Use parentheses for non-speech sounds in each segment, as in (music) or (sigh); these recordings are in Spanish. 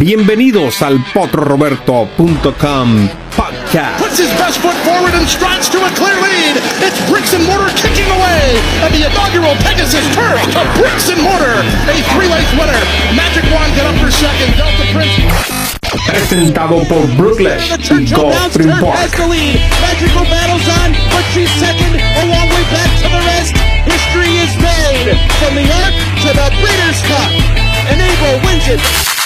Bienvenidos al potroroberto.com podcast. Puts his best foot forward and strides to a clear lead. It's Bricks and Mortar kicking away. And the inaugural Pegasus turf to Bricks and Mortar. A three-race winner. Magic Wand get up for second. Delta Prince. Presentado por Brooklyn The y has Park. Magical battles on, but she's second. A long way back to the rest. History is made. From the Arc to the Breeders' Cup. And Abel wins it.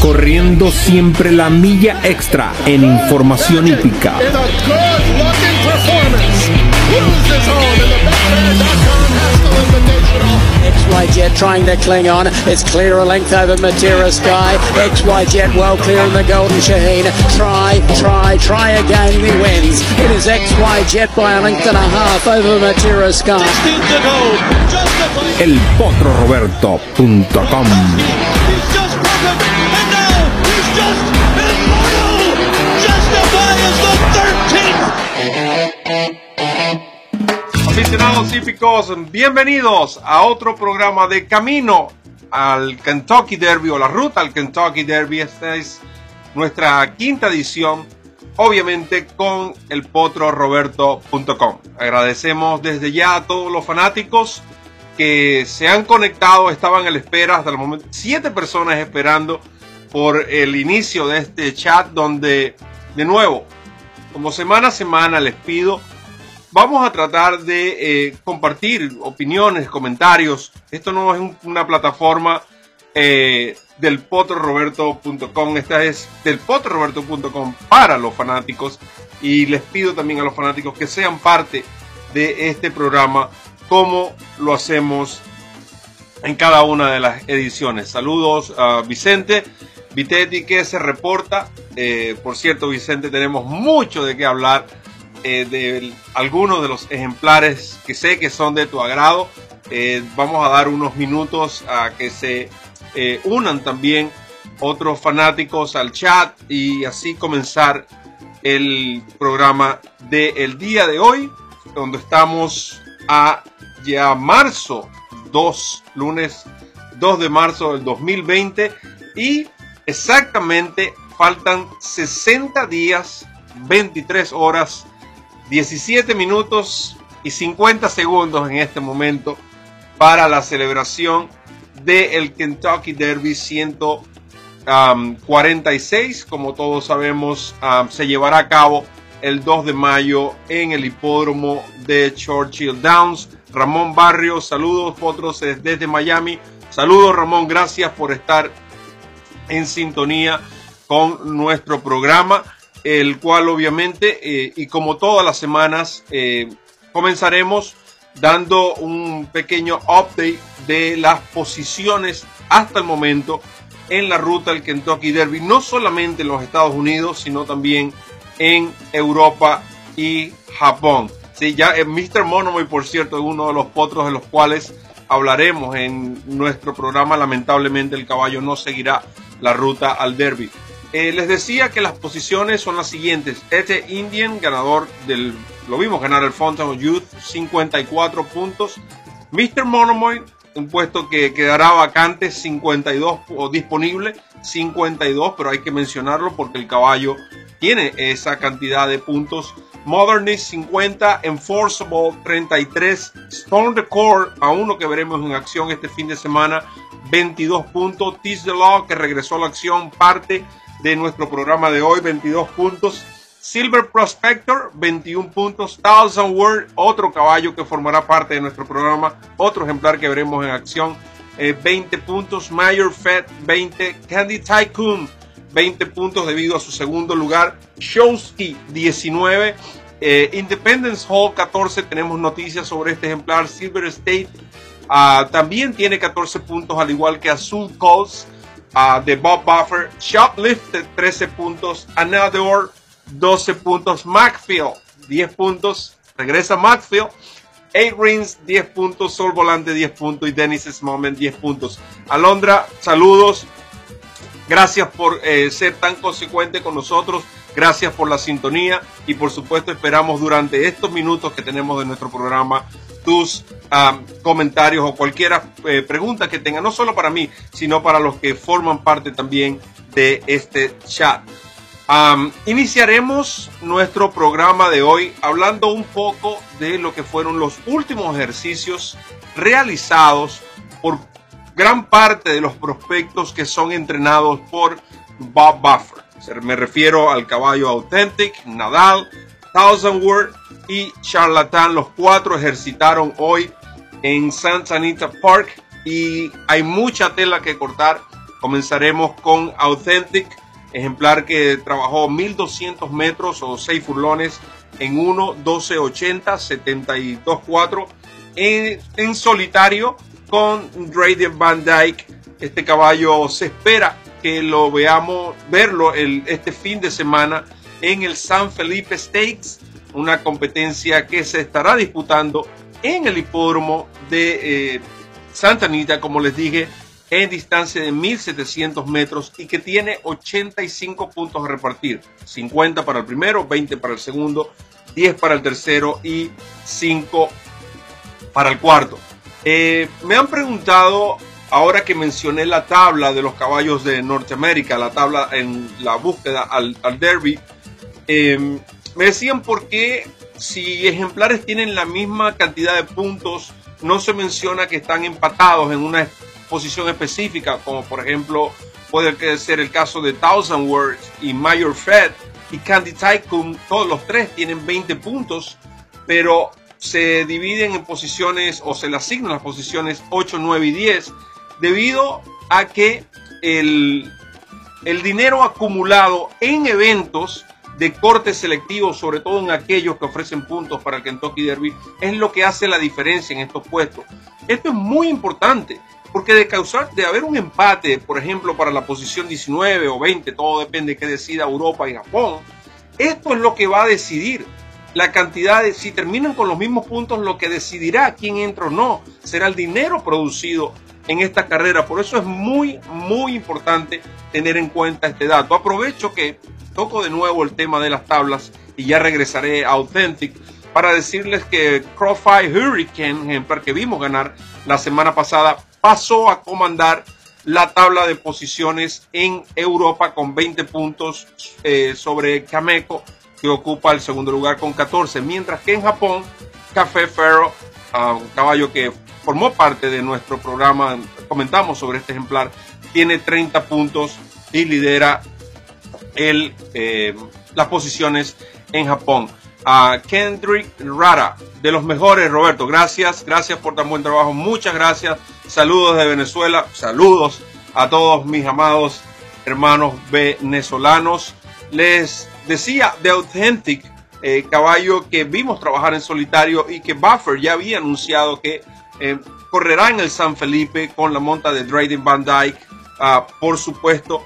Corriendo siempre la milla extra en información hípica. XY trying to cling on. It's clear a length over Matera Sky. XY well clear in the Golden Shaheen. Try, try, try again. He wins. It is XY by a length and a half over Matera Sky. 16 to go. Justify. El potroroberto.com. He's Aficionados bienvenidos a otro programa de Camino al Kentucky Derby o la ruta al Kentucky Derby. Esta es nuestra quinta edición, obviamente con el potroroberto.com. Agradecemos desde ya a todos los fanáticos que se han conectado, estaban a la espera hasta el momento, siete personas esperando por el inicio de este chat donde, de nuevo, como semana a semana les pido vamos a tratar de eh, compartir opiniones, comentarios. Esto no es un- una plataforma eh, del potroroberto.com, esta es del potroroberto.com para los fanáticos y les pido también a los fanáticos que sean parte de este programa como lo hacemos en cada una de las ediciones. Saludos a Vicente Vitetti que se reporta. Eh, por cierto, Vicente, tenemos mucho de qué hablar eh, de algunos de los ejemplares que sé que son de tu agrado. Eh, vamos a dar unos minutos a que se eh, unan también otros fanáticos al chat y así comenzar el programa del día de hoy, donde estamos a ya marzo 2, lunes 2 de marzo del 2020 y exactamente faltan 60 días, 23 horas 17 minutos y 50 segundos en este momento para la celebración del Kentucky Derby 146. Como todos sabemos, se llevará a cabo el 2 de mayo en el hipódromo de Churchill Downs. Ramón Barrios, saludos, potros eh, desde Miami. Saludos, Ramón, gracias por estar en sintonía con nuestro programa, el cual obviamente, eh, y como todas las semanas, eh, comenzaremos dando un pequeño update de las posiciones hasta el momento en la ruta del Kentucky Derby, no solamente en los Estados Unidos, sino también en Europa y Japón. Sí, ya eh, Mr. Monomoy, por cierto, es uno de los potros de los cuales hablaremos en nuestro programa. Lamentablemente el caballo no seguirá la ruta al derby. Eh, les decía que las posiciones son las siguientes. Este Indian, ganador del, lo vimos ganar el Fountain Youth, 54 puntos. Mr. Monomoy, un puesto que quedará vacante, 52 o disponible, 52, pero hay que mencionarlo porque el caballo tiene esa cantidad de puntos. Modernist 50, Enforceable 33, Stone the Core, a uno que veremos en acción este fin de semana, 22 puntos. Tease the Law, que regresó a la acción, parte de nuestro programa de hoy, 22 puntos. Silver Prospector, 21 puntos. Thousand Word, otro caballo que formará parte de nuestro programa, otro ejemplar que veremos en acción, eh, 20 puntos. Mayor Fed, 20. Candy Tycoon, 20 puntos debido a su segundo lugar. Showski, 19. Eh, Independence Hall, 14. Tenemos noticias sobre este ejemplar. Silver State ah, también tiene 14 puntos, al igual que Azul Coast ah, de Bob Buffer. Shoplifted, 13 puntos. Another, 12 puntos. Macfield, 10 puntos. Regresa Macfield. 8 Rings, 10 puntos. Sol Volante, 10 puntos. Y Dennis Moment, 10 puntos. Alondra, saludos. Gracias por eh, ser tan consecuente con nosotros. Gracias por la sintonía. Y por supuesto, esperamos durante estos minutos que tenemos de nuestro programa tus comentarios o cualquier eh, pregunta que tengan, no solo para mí, sino para los que forman parte también de este chat. iniciaremos nuestro programa de hoy hablando un poco de lo que fueron los últimos ejercicios realizados por gran parte de los prospectos que son entrenados por Bob Buffer. Me refiero al caballo Authentic, Nadal, Thousand Word y Charlatan. Los cuatro ejercitaron hoy en Santa Anita Park y hay mucha tela que cortar. Comenzaremos con Authentic, ejemplar que trabajó 1200 metros o 6 furlones en 1, 12, 80, 72, 4 en, en solitario con Drayden Van Dyke. Este caballo se espera que lo veamos, verlo el, este fin de semana en el San Felipe Stakes, una competencia que se estará disputando en el hipódromo de eh, Santa Anita, como les dije, en distancia de 1700 metros y que tiene 85 puntos a repartir. 50 para el primero, 20 para el segundo, 10 para el tercero y 5 para el cuarto. Eh, me han preguntado, ahora que mencioné la tabla de los caballos de Norteamérica, la tabla en la búsqueda al, derby, em, me decían por qué si ejemplares tienen la misma cantidad de puntos, no se menciona que están empatados en una posición específica, como por ejemplo puede ser el caso de Thousand Words y Mayor Fed y Candy Tycoon, todos los tres tienen 20 puntos, pero se dividen en posiciones o se le asignan las posiciones 8, 9 y 10 debido a que el, el dinero acumulado en eventos de corte selectivo, sobre todo en aquellos que ofrecen puntos para el Kentucky Derby, es lo que hace la diferencia en estos puestos. Esto es muy importante, porque de causar, de haber un empate, por ejemplo, para la posición 19 o 20, todo depende de qué decida Europa y Japón, esto es lo que va a decidir la cantidad de, si terminan con los mismos puntos, lo que decidirá quién entra o no, será el dinero producido en esta carrera. Por eso es muy, muy importante tener en cuenta este dato. Aprovecho que toco de nuevo el tema de las tablas y ya regresaré a Authentic para decirles que Crawfire Hurricane, ejemplar que vimos ganar la semana pasada, pasó a comandar la tabla de posiciones en Europa con 20 puntos eh, sobre Cameco, que ocupa el segundo lugar con 14, mientras que en Japón, Café Ferro, ah, un caballo que formó parte de nuestro programa, comentamos sobre este ejemplar, tiene 30 puntos y lidera el, eh, las posiciones en Japón. A Kendrick Rara, de los mejores, Roberto. Gracias, gracias por tan buen trabajo. Muchas gracias. Saludos de Venezuela. Saludos a todos mis amados hermanos venezolanos. Les decía The Authentic, eh, caballo que vimos trabajar en solitario y que Buffer ya había anunciado que eh, correrá en el San Felipe con la monta de Drayden Van Dyke, ah, por supuesto.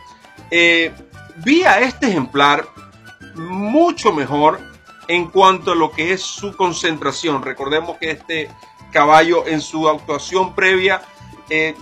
Eh, vi a este ejemplar mucho mejor en cuanto a lo que es su concentración. Recordemos que este caballo en su actuación previa eh,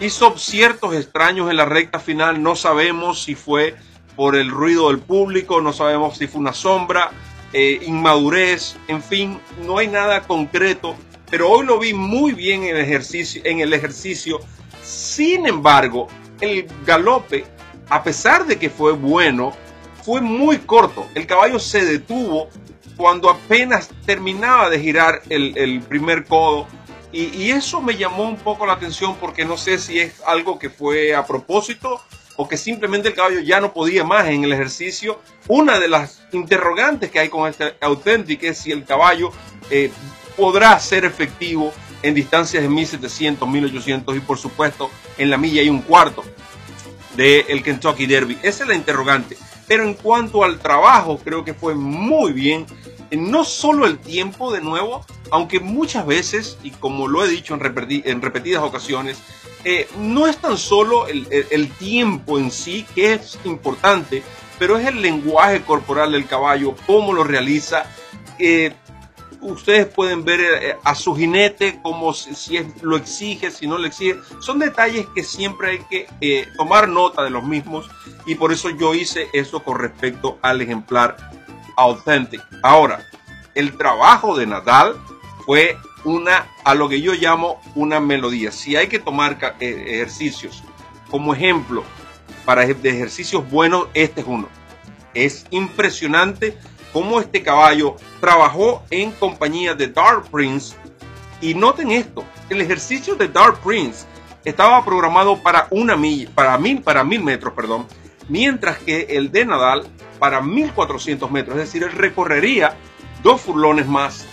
hizo ciertos extraños en la recta final. No sabemos si fue por el ruido del público, no sabemos si fue una sombra, inmadurez, en fin, no hay nada concreto. Pero hoy lo vi muy bien en el ejercicio. En el ejercicio. Sin embargo, el galope a pesar de que fue bueno, fue muy corto. El caballo se detuvo cuando apenas terminaba de girar el, primer codo. Y, eso me llamó un poco la atención porque no sé si es algo que fue a propósito o que simplemente el caballo ya no podía más en el ejercicio. Una de las interrogantes que hay con este auténtico es si el caballo eh, podrá ser efectivo en distancias de 1700, 1800 y por supuesto en la milla y un cuarto del Kentucky Derby. Esa es la interrogante. Pero en cuanto al trabajo, creo que fue muy bien. No solo el tiempo, de nuevo, aunque muchas veces, y como lo he dicho en, repetidas ocasiones, eh, no es tan solo el, tiempo en sí que es importante, pero es el lenguaje corporal del caballo, cómo lo realiza. Eh, ustedes pueden ver eh, a su jinete como si, lo exige, si no lo exige. Son detalles que siempre hay que eh, tomar nota de los mismos y por eso yo hice eso con respecto al ejemplar Authentic. Ahora, el trabajo de Nadal fue una, a lo que yo llamo una melodía. Si hay que tomar eh, ejercicios como ejemplo para de ejercicios buenos, este es uno. Es impresionante cómo este caballo trabajó en compañía de Dark Prince. Y noten esto, el ejercicio de Dark Prince estaba programado para una milla, para mil, para mil metros, perdón, mientras que el de Nadal para 1400 metros, es decir, él recorrería dos furlones más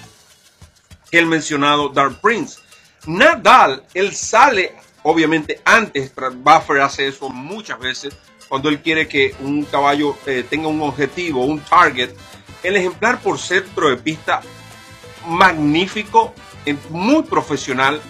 que el mencionado Dark Prince. Nadal, él sale, obviamente antes, Buffer hace eso muchas veces, cuando él quiere que un caballo eh, tenga un objetivo, un target. El ejemplar por centro de pista magnífico, muy profesional.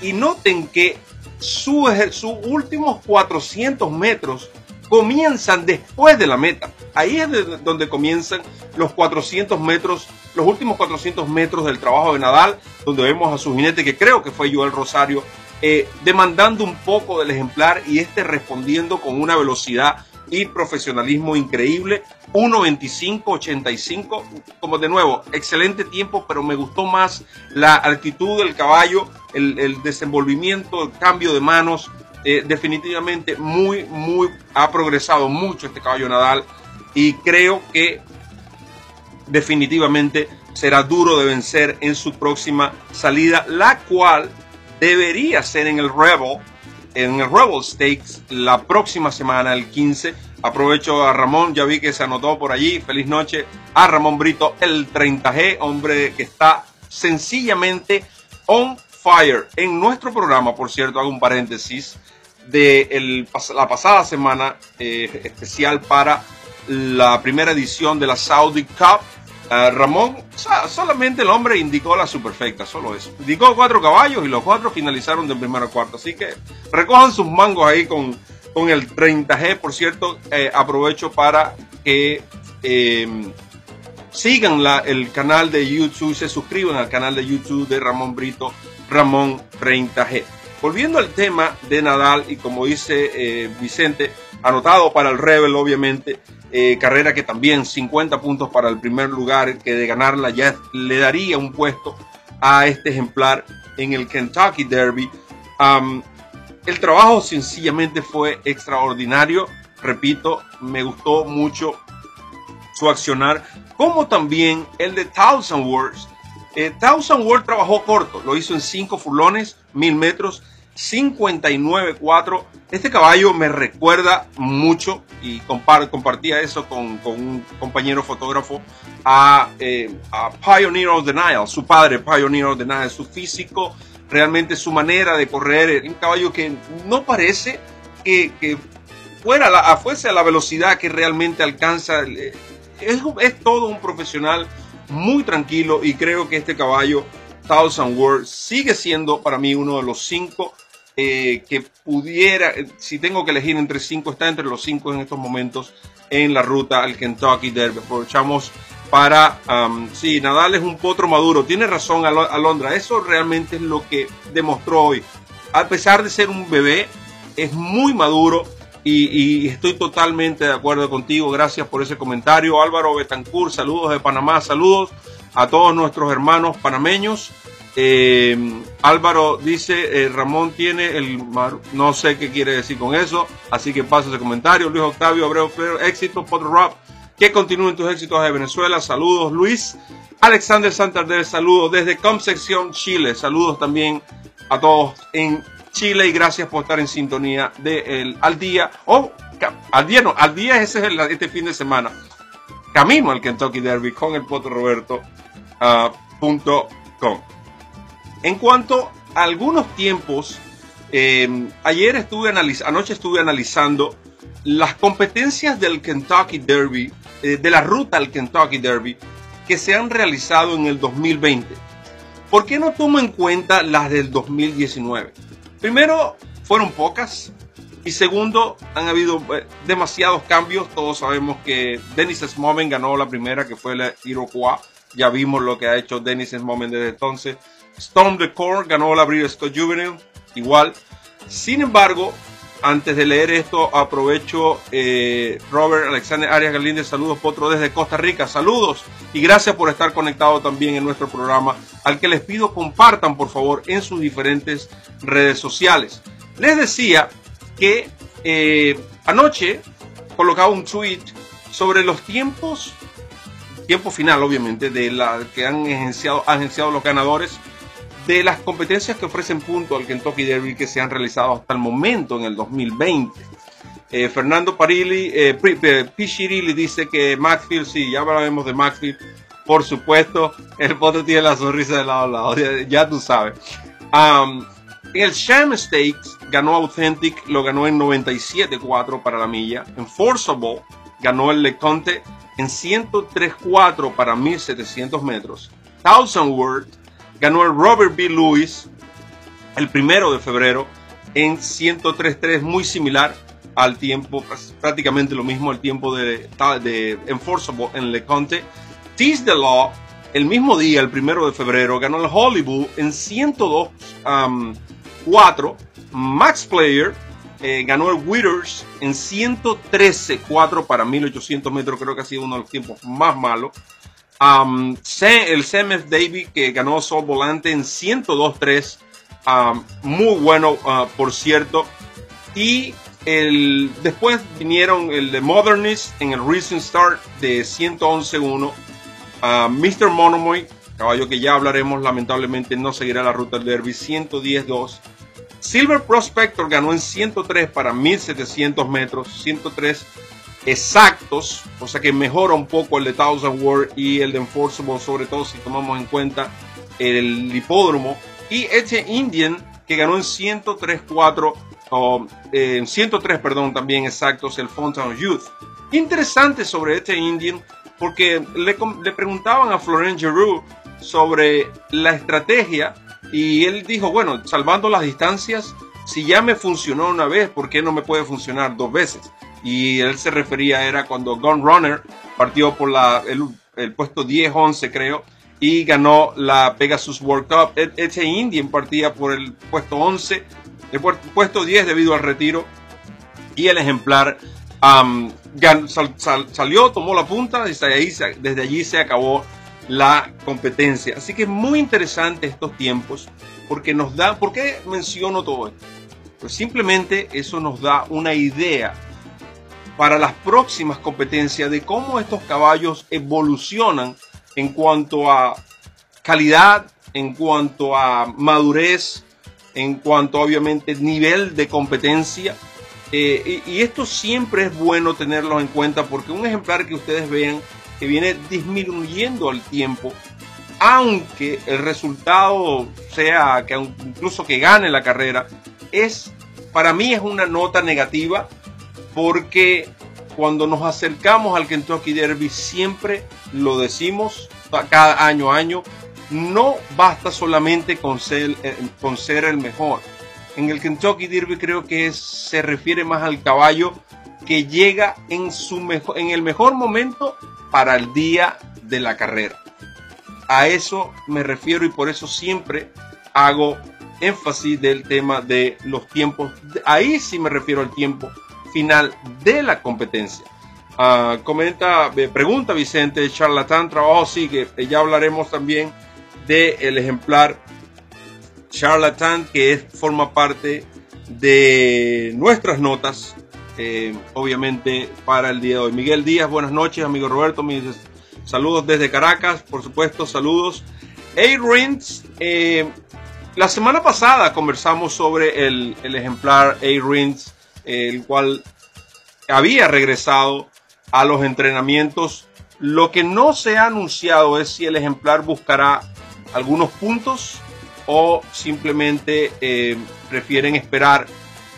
Y noten que sus su últimos 400 metros comienzan después de la meta. Ahí es donde comienzan los 400 metros, los últimos 400 metros del trabajo de Nadal, donde vemos a su jinete, que creo que fue Joel Rosario, eh, demandando un poco del ejemplar y este respondiendo con una velocidad y profesionalismo increíble. 1.25.85, como de nuevo, excelente tiempo, pero me gustó más la actitud del caballo, el, desenvolvimiento, el cambio de manos, eh, definitivamente muy, muy, ha progresado mucho este caballo Nadal y creo que definitivamente será duro de vencer en su próxima salida, la cual debería ser en el Rebel, en el Rebel Stakes la próxima semana, el 15. Aprovecho a Ramón, ya vi que se anotó por allí. Feliz noche a Ramón Brito, el 30G, hombre que está sencillamente on fire. En nuestro programa, por cierto, hago un paréntesis de la pasada semana eh, especial para la primera edición de la Saudi Cup. Eh, Ramón, solamente el hombre indicó la superfecta, solo eso. Indicó cuatro caballos y los cuatro finalizaron de primero a cuarto. Así que recojan sus mangos ahí con, con el 30G. Por cierto, eh, aprovecho para que em, sigan el canal de YouTube, se suscriban al canal de YouTube de Ramón Brito, Ramón 30G. Volviendo al tema de Nadal, y como dice eh, Vicente, anotado para el Rebel, obviamente, eh, carrera que también 50 puntos para el primer lugar, que de ganarla ya le daría un puesto a este ejemplar en el Kentucky Derby. el trabajo sencillamente fue extraordinario, repito, me gustó mucho su accionar, como también el de Thousand Words. Eh, Thousand Words trabajó corto, lo hizo en 5 furlones, mil metros, 59.4. Este caballo me recuerda mucho y compartía eso con, un compañero fotógrafo eh, a, Pioneer of the su padre Pioneer of the su físico, realmente su manera de correr, un caballo que no parece que, fuera la, fuese a la velocidad que realmente alcanza. Es, es todo un profesional muy tranquilo y creo que este caballo Thousand Words sigue siendo para mí uno de los cinco eh, que pudiera, eh, si tengo que elegir entre cinco, está entre los cinco en estos momentos en la ruta al Kentucky Derby. Aprovechamos para, um, sí, Nadal es un potro maduro, tiene razón Alondra, eso realmente es lo que demostró hoy. A pesar de ser un bebé, es muy maduro y, estoy totalmente de acuerdo contigo. Gracias por ese comentario. Álvaro Betancourt, saludos de Panamá, saludos a todos nuestros hermanos panameños. Eh, Álvaro dice, eh, Ramón tiene el... No sé qué quiere decir con eso, así que paso ese comentario. Luis Octavio Abreu éxito, Potter Rap. Que continúen tus éxitos de Venezuela. Saludos, Luis. Alexander Santander, saludos desde Concepción, Chile. Saludos también a todos en Chile y gracias por estar en sintonía de el, al día. O al día no, al día ese es el, este fin de semana. Camino al Kentucky Derby con el Poto Roberto. Ah, en cuanto a algunos tiempos, em, ayer estuve anoche estuve analizando las competencias del Kentucky Derby, eh, de la ruta al Kentucky Derby, que se han realizado en el 2020. ¿Por qué no tomo en cuenta las del 2019? Primero, fueron pocas. Y segundo, han habido eh, demasiados cambios. Todos sabemos que Dennis Smomen ganó la primera, que fue la Iroquois. Ya vimos lo que ha hecho Dennis Smomen desde entonces. Storm the Core ganó la Scott Juvenile, igual. Sin embargo, Antes de leer esto, aprovecho eh, Robert Alexander Arias Galíndez, saludos Potro desde Costa Rica, saludos y gracias por estar conectado también en nuestro programa, al que les pido compartan por favor en sus diferentes redes sociales. Les decía que eh, anoche colocaba un tweet sobre los tiempos, tiempo final obviamente, de la que han agenciado, agenciado los ganadores de las competencias que ofrecen puntos al Kentucky Derby que se han realizado hasta el momento en el 2020. Eh, Fernando Parilli, eh, dice que Maxfield, sí, ya hablaremos de Maxfield, por supuesto, (laughs) el foto tiene la sonrisa de lado a lado, ya, tú sabes. En el Sham Stakes ganó Authentic, lo ganó en 97.4 para la milla. En Forcible ganó el LeConte en 103.4 para 1700 metros. Thousand Word ganó el Robert B. Lewis el primero de febrero en 103.3, muy similar al tiempo, prácticamente lo mismo al tiempo de, de Enforceable en LeConte. Tease the Law, el mismo día, el primero de febrero, ganó el Hollywood en 102.4. Max Player eh, ganó el Withers en 113.4 para 1800 metros, creo que ha sido uno de los tiempos más malos. Um, el CMF David que ganó Sol Volante en 102.3, um, muy bueno uh, por cierto. Y el, después vinieron el de Modernist en el Recent Start de 111.1. Uh, Mr. Monomoy, caballo que ya hablaremos, lamentablemente no seguirá la ruta del Derby, 110.2. Silver Prospector ganó en 103 para 1700 metros, 103 exactos, o sea que mejora un poco el de Thousand World y el de Enforceable, sobre todo si tomamos en cuenta el hipódromo. Y este Indian que ganó en 103.4, o en 103, perdón, también exactos, el Fountain Youth. Interesante sobre este Indian porque le, le preguntaban a Florent Giroux sobre la estrategia y él dijo, bueno, salvando las distancias, si ya me funcionó una vez, ¿por qué no me puede funcionar dos veces? Y él se refería era cuando Gun Runner partió por la, el, puesto 10-11 creo y ganó la Pegasus World Cup. E, ese Indian partía por el puesto 11, el puesto 10 debido al retiro y el ejemplar salió, tomó la punta, desde, ahí, desde allí se acabó la competencia. Así que es muy interesante estos tiempos porque nos da, ¿por qué menciono todo esto? Pues simplemente eso nos da una idea para las próximas competencias de cómo estos caballos evolucionan en cuanto a calidad, en cuanto a madurez, en cuanto obviamente nivel de competencia. Eh, y, esto siempre es bueno tenerlo en cuenta porque un ejemplar que ustedes vean que viene disminuyendo al tiempo, aunque el resultado sea que incluso que gane la carrera, es para mí es una nota negativa porque cuando nos acercamos al Kentucky Derby siempre lo decimos cada año a año, no basta solamente con ser, eh, con ser el mejor. En el Kentucky Derby creo que se refiere más al caballo que llega en, su en el mejor momento para el día de la carrera. A eso me refiero y por eso siempre hago énfasis del tema de los tiempos. Ahí sí me refiero al tiempo final de la competencia. Ah, comenta, eh, pregunta Vicente, charlatán, trabajo sigue. Ya hablaremos también del el ejemplar charlatán que forma parte de nuestras notas, eh, obviamente para el día de hoy. Miguel Díaz, buenas noches, amigo Roberto, mis saludos desde Caracas, por supuesto, saludos. A-Rins, eh, la semana pasada conversamos sobre el, el ejemplar A-Rins el cual había regresado a los entrenamientos. Lo que no se ha anunciado es si el ejemplar buscará algunos puntos o simplemente eh, prefieren esperar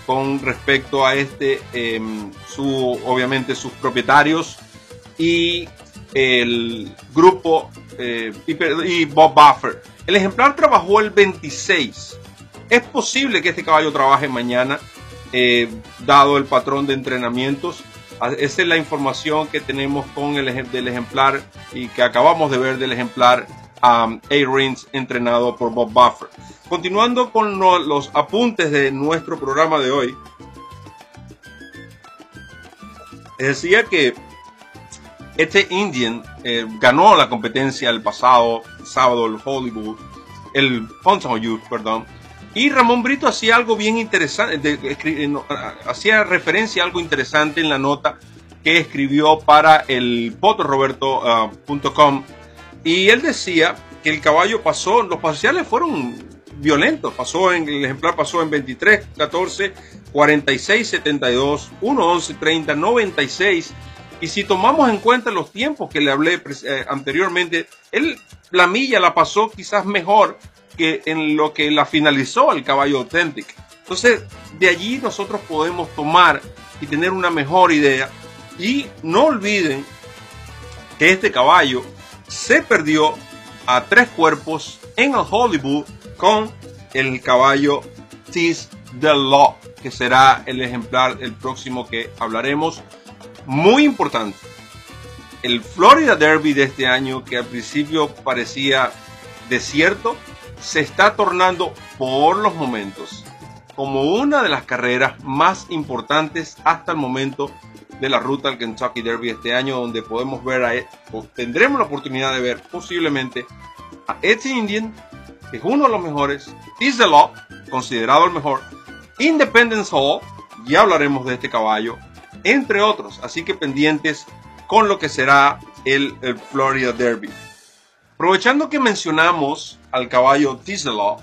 con respecto a este, em, su, obviamente sus propietarios y el grupo eh, y, Bob Buffer. El ejemplar trabajó el 26. Es posible que este caballo trabaje mañana. Eh, dado el patrón de entrenamientos. Ah, esa es la información que tenemos con el del ejemplar y que acabamos de ver del ejemplar um, A-Rins entrenado por Bob Buffer. Continuando con los apuntes de nuestro programa de hoy, decía que este Indian eh, ganó la competencia el pasado sábado, el Hollywood, el Youth, perdón. Y Ramón Brito hacía algo bien interesante, hacía referencia a algo interesante en la nota que escribió para el potoroberto.com. y él decía que el caballo pasó, los parciales fueron violentos, pasó en, el ejemplar pasó en 23, 14, 46, 72, 1, 11, 30, 96. Y si tomamos en cuenta los tiempos que le hablé eh, anteriormente, él la milla la pasó quizás mejor que en lo que la finalizó el caballo auténtico. Entonces, de allí nosotros podemos tomar y tener una mejor idea. Y no olviden que este caballo se perdió a tres cuerpos en el Hollywood con el caballo Tis the Law, que será el ejemplar el próximo que hablaremos. Muy importante. El Florida Derby de este año, que al principio parecía desierto, se está tornando por los momentos como una de las carreras más importantes hasta el momento de la ruta al Kentucky Derby este año, donde podemos ver a, o tendremos la oportunidad de ver posiblemente a Etsy Indian, que es uno de los mejores, Is the Law, considerado el mejor, Independence Hall, ya hablaremos de este caballo, entre otros, así que pendientes con lo que será el Florida Derby. Aprovechando que mencionamos al caballo Law,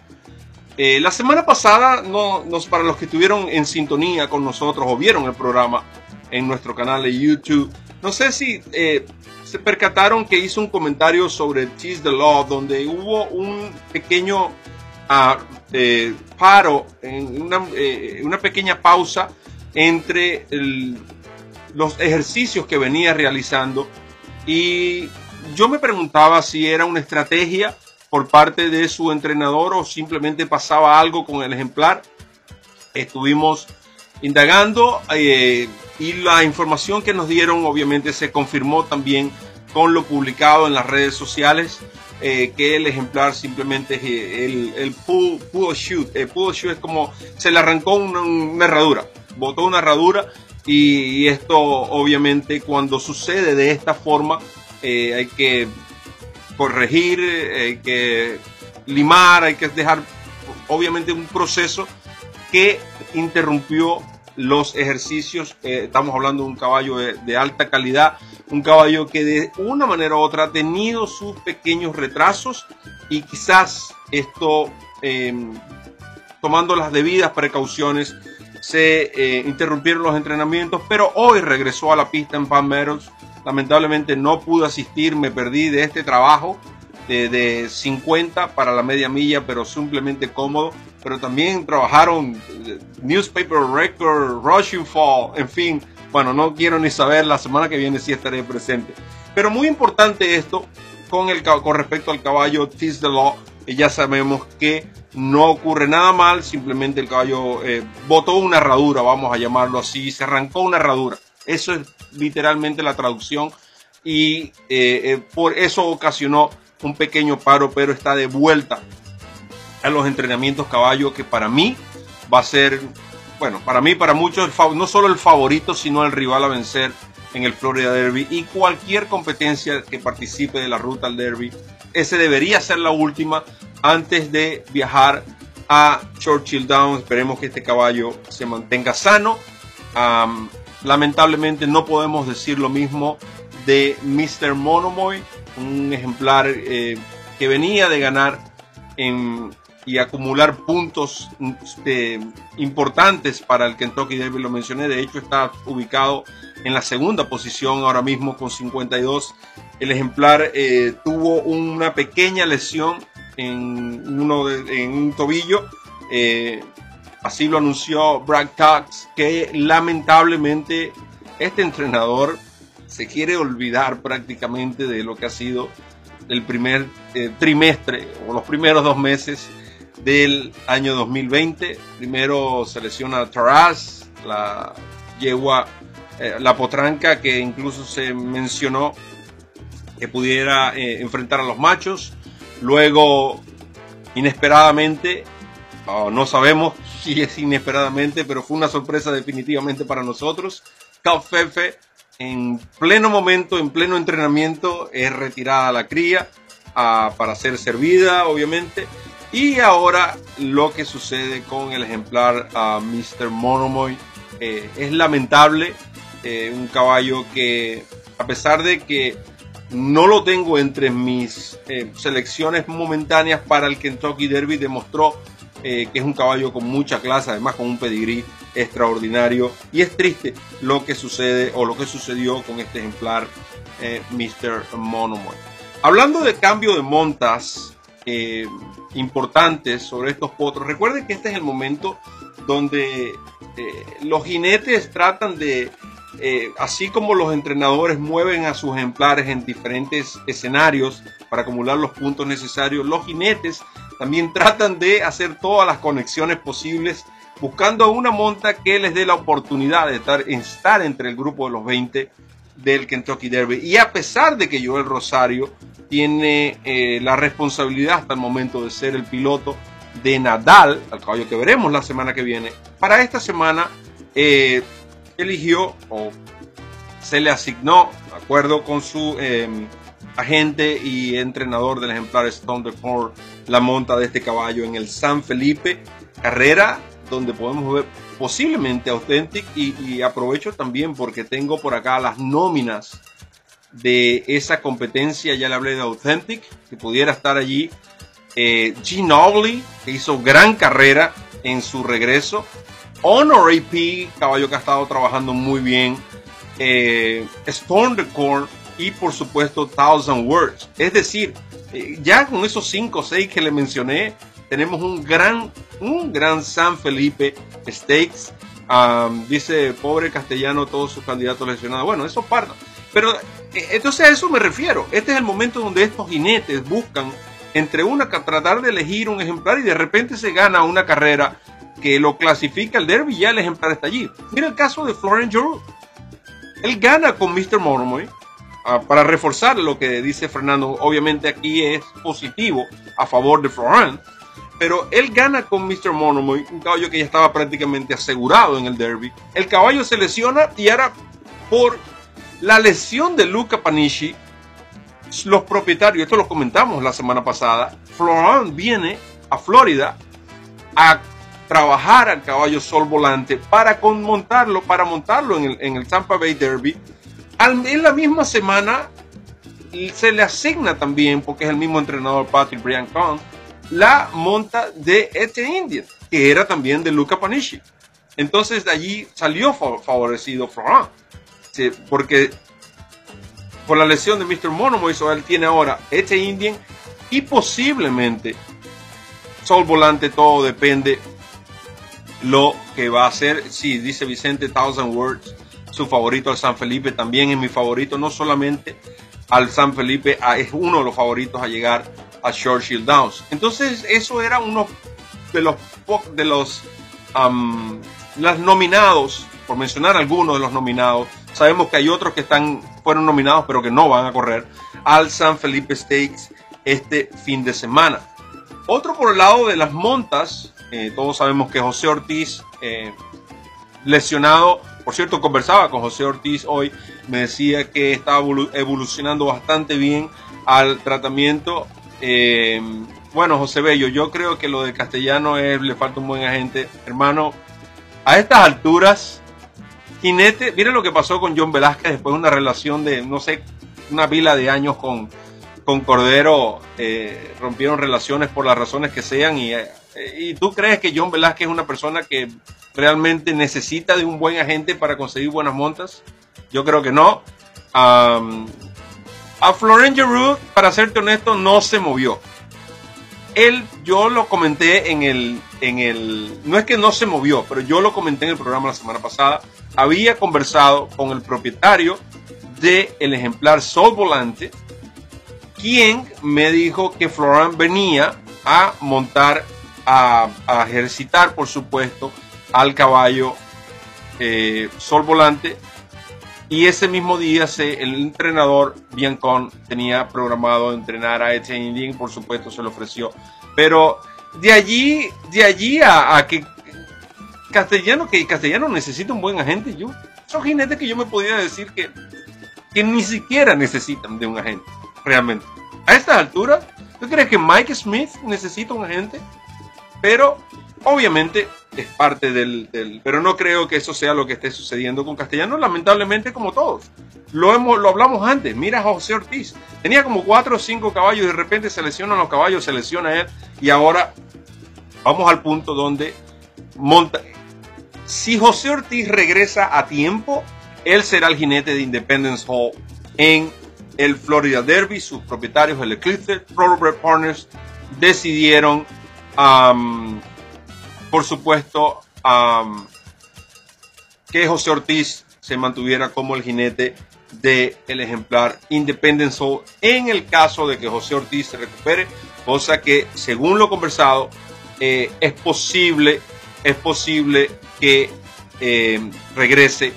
eh, la semana pasada, no, nos, para los que estuvieron en sintonía con nosotros o vieron el programa en nuestro canal de YouTube, no sé si eh, se percataron que hizo un comentario sobre Tease the Law, donde hubo un pequeño ah, eh, paro, una, una, pequeña pausa entre los ejercicios que venía realizando y yo me preguntaba si era una estrategia por parte de su entrenador o simplemente pasaba algo con el ejemplar. Estuvimos indagando eh, y la información que nos dieron obviamente se confirmó también con lo publicado en las redes sociales. Eh, que el ejemplar simplemente eh, el, el pull, shoot. El pull shoot es como se le arrancó una, herradura, botó una herradura y, esto obviamente cuando sucede de esta forma eh, hay que corregir, eh, hay que limar, hay que dejar obviamente un proceso que interrumpió los ejercicios. Eh, estamos hablando de un caballo de, alta calidad, un caballo que de una manera u otra ha tenido sus pequeños retrasos y quizás esto, em, tomando las debidas precauciones, se interrumpieron los entrenamientos, pero hoy regresó a la pista en Palm Meadows Lamentablemente no pude asistir, me perdí de este trabajo de, 50 para la media milla, pero simplemente cómodo. Pero también trabajaron eh, Newspaper Record, Rushing Fall, en fin. Bueno, no quiero ni saber, la semana que viene sí estaré presente. Pero muy importante esto con, el, con respecto al caballo Tis the Law. ya sabemos que no ocurre nada mal, simplemente el caballo eh, botó una herradura, vamos a llamarlo así, se arrancó una herradura. Eso es literalmente la traducción y eh, eh, por eso ocasionó un pequeño paro, pero está de vuelta a los entrenamientos caballo que para mí va a ser, bueno, para mí, para muchos, no solo el favorito, sino el rival a vencer en el Florida Derby y cualquier competencia que participe de la ruta al Derby. Ese debería ser la última antes de viajar a Churchill Downs. Esperemos que este caballo se mantenga sano. Lamentablemente no podemos decir lo mismo de Mr. Monomoy, un ejemplar eh, que venía de ganar y acumular puntos este, importantes para el Kentucky Derby, lo mencioné, de hecho está ubicado en la segunda posición ahora mismo con 52. El ejemplar eh, tuvo una pequeña lesión en, uno en un tobillo. Eh, Así lo anunció Brad Cox, que lamentablemente este entrenador se quiere olvidar prácticamente de lo que ha sido el primer eh, trimestre o los primeros dos meses del año 2020. Primero selecciona a Taraz, la yegua, eh, la potranca que incluso se mencionó que pudiera eh, enfrentar a los machos. Luego, inesperadamente, no sabemos (laughs) si es inesperadamente, pero fue una sorpresa definitivamente para nosotros. Fefe en pleno momento, en pleno entrenamiento, es retirada la cría ah, para ser servida, obviamente. Y ahora lo que sucede con el ejemplar uh, Mr. Monomoy eh, es lamentable. Eh, un caballo que, a pesar de que no lo tengo entre mis eh, selecciones momentáneas para el Kentucky Derby, demostró que es un caballo con mucha clase, además con un pedigrí extraordinario. Y es triste lo que sucede o lo que sucedió con este ejemplar Mr. Monomoy. Hablando de cambio de montas, eh, importantes sobre estos potros. Recuerden que este es el momento donde eh, los jinetes tratan de, eh, así como los entrenadores mueven a sus ejemplares en diferentes escenarios para acumular los puntos necesarios, los jinetes también tratan de hacer todas las conexiones posibles buscando una monta que les dé la oportunidad de estar, estar entre el grupo de los 20 del Kentucky Derby. Y a pesar de que Joel Rosario tiene eh, la responsabilidad hasta el momento de ser el piloto de Nadal, al caballo que veremos la semana que viene, para esta semana eh, eligió o se le asignó, de acuerdo con su em, agente y entrenador del ejemplar Stone Ford, la monta de este caballo en el San Felipe, carrera donde podemos ver posiblemente Authentic y, aprovecho también porque tengo por acá las nóminas de esa competencia, ya le hablé de Authentic, que pudiera estar allí. Eh, G. Que hizo gran carrera en su regreso. Honor AP, caballo que ha estado trabajando muy bien. Eh, Storm the Corn y por supuesto Thousand Words. Es decir, eh, ya con esos 5 o 6 que le mencioné, tenemos un gran, un gran San Felipe Stakes. dice, pobre castellano, todos sus candidatos lesionados. Bueno, eso parda. Pero eh, entonces a eso me refiero. Este es el momento donde estos jinetes buscan entre una, tratar de elegir un ejemplar y de repente se gana una carrera que lo clasifica el derby y ya el ejemplar está allí. Mira el caso de Florent Giroux. Él gana con Mr. Monomoy. Ah, para reforzar lo que dice Fernando, obviamente aquí es positivo a favor de Florent pero él gana con Mr. Monomoy, un caballo que ya estaba prácticamente asegurado en el derby. El caballo se lesiona y ahora por la lesión de Luca Panici, los propietarios, esto lo comentamos la semana pasada, Florent viene a Florida a trabajar al caballo Sol Volante para montarlo, para montarlo en el Tampa Bay Derby. En la misma semana se le asigna también, porque es el mismo entrenador Patrick Brian Kahn, la monta de este Indian, que era también de Luca Panici. Entonces de allí salió favorecido Florent, porque por la lesión de Mr. Monomo, él tiene ahora este Indian y posiblemente Sol Volante, todo depende lo que va a hacer. Sí, dice Vicente Thousand Words, su favorito al San Felipe, también es mi favorito, no solamente al San Felipe, es uno de los favoritos a llegar a Churchill Downs. Entonces, eso era uno de los de los nominados, por mencionar algunos de los nominados. Sabemos que hay otros que están fueron nominados pero que no van a correr al San Felipe Stakes este fin de semana. Otro por el lado de las montas, eh, todos sabemos que José Ortiz eh, lesionado, por cierto conversaba con José Ortiz hoy, me decía que estaba evolucionando bastante bien al tratamiento eh, bueno, José Bello, yo creo que lo de castellano es, le falta un buen agente. Hermano, a estas alturas, Jinete, mire lo que pasó con John Velázquez después de una relación de, no sé, una pila de años con, con Cordero, eh, rompieron relaciones por las razones que sean. Y, eh, y tú crees que John Velázquez es una persona que realmente necesita de un buen agente para conseguir buenas montas? Yo creo que no. A Florent Giroux, para serte honesto, no se movió. Él, yo lo comenté en el, en el, no es que no se movió, pero yo lo comenté en el programa la semana pasada. Había conversado con el propietario del el ejemplar Sol Volante, quien me dijo que Florent venía a montar, a, ejercitar, por supuesto, al caballo eh, Sol Volante y ese mismo día el entrenador Biancon tenía programado entrenar a Etienne Indian, por supuesto se lo ofreció. Pero de allí, de allí a, que Castellano, que Castellano necesita un buen agente. Yo, son jinetes que yo me podría decir que, que ni siquiera necesitan de un agente, realmente. A estas alturas, ¿tú crees que Mike Smith necesita un agente? Pero, obviamente, es parte del, Pero no creo que eso sea lo que esté sucediendo con Castellano, lamentablemente, como todos. Lo, hemos, lo hablamos antes. Mira a José Ortiz. Tenía como cuatro o cinco caballos y de repente se lesionan los caballos, se lesiona él. Y ahora vamos al punto donde monta. Si José Ortiz regresa a tiempo, él será el jinete de Independence Hall en el Florida Derby. Sus propietarios, el Eclipse Thoroughbred Partners, decidieron, um, por supuesto, que José Ortiz se mantuviera como el jinete del el ejemplar Independence Hall en el caso de que José Ortiz se recupere, cosa que según lo conversado eh, es posible, es posible que eh, regrese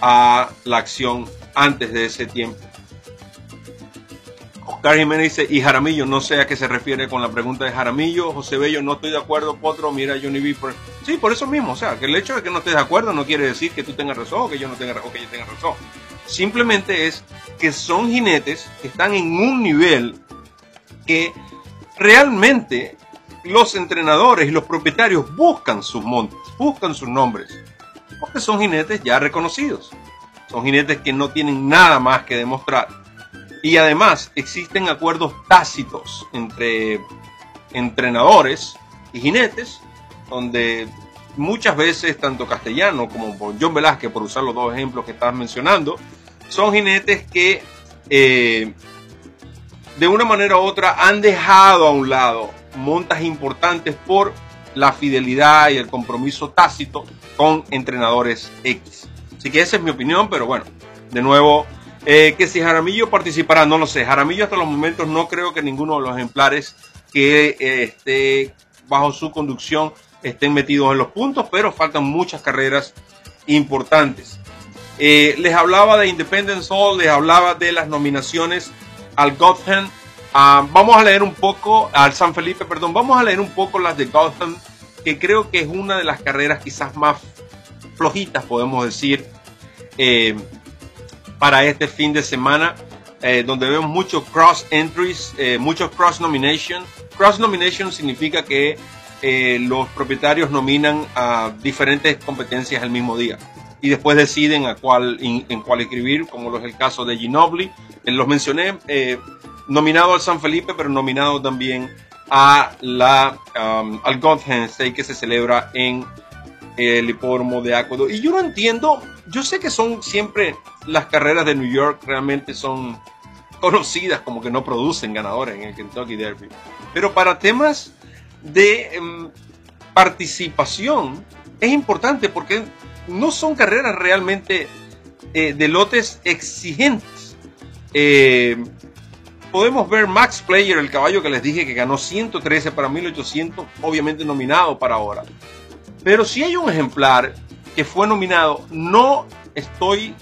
a la acción antes de ese tiempo. Oscar Jiménez dice, y Jaramillo, no sé a qué se refiere con la pregunta de Jaramillo. José Bello, no estoy de acuerdo, Potro, mira Johnny B. Sí, por eso mismo, o sea, que el hecho de que no estés de acuerdo no quiere decir que tú tengas razón o que yo no tenga, o que yo tenga razón. Simplemente es que son jinetes que están en un nivel que realmente los entrenadores y los propietarios buscan sus montes, buscan sus nombres, porque son jinetes ya reconocidos. Son jinetes que no tienen nada más que demostrar. Y además existen acuerdos tácitos entre entrenadores y jinetes, donde muchas veces tanto Castellano como John Velázquez, por usar los dos ejemplos que estabas mencionando, son jinetes que eh, de una manera u otra han dejado a un lado montas importantes por la fidelidad y el compromiso tácito con entrenadores X. Así que esa es mi opinión, pero bueno, de nuevo, eh, que si Jaramillo participará, no lo sé. Jaramillo hasta los momentos no creo que ninguno de los ejemplares que eh, esté bajo su conducción estén metidos en los puntos, pero faltan muchas carreras importantes. Eh, les hablaba de Independence Hall, les hablaba de las nominaciones al Gotham Ah, vamos a leer un poco, al San Felipe, perdón, vamos a leer un poco las de Gotham, que creo que es una de las carreras quizás más flojitas, podemos decir, para este fin de semana, eh, donde vemos muchos cross entries, eh, muchos cross nomination. Cross nomination significa que los propietarios nominan a diferentes competencias el mismo día y después deciden a cuál, en cuál escribir, como es el caso de Ginobili. los mencioné nominado al San Felipe, pero nominado también a la, um, al que se celebra en el hipódromo de Acuedo. Y yo no entiendo, yo sé que son siempre las carreras de New York realmente son conocidas como que no producen ganadores en el Kentucky Derby. Pero para temas de em, participación es importante porque no son carreras realmente eh, de lotes exigentes. Eh, podemos ver Max Player, el caballo que les dije que ganó 113 para 1800, obviamente nominado para ahora. Pero si hay un ejemplar que fue nominado, no estoy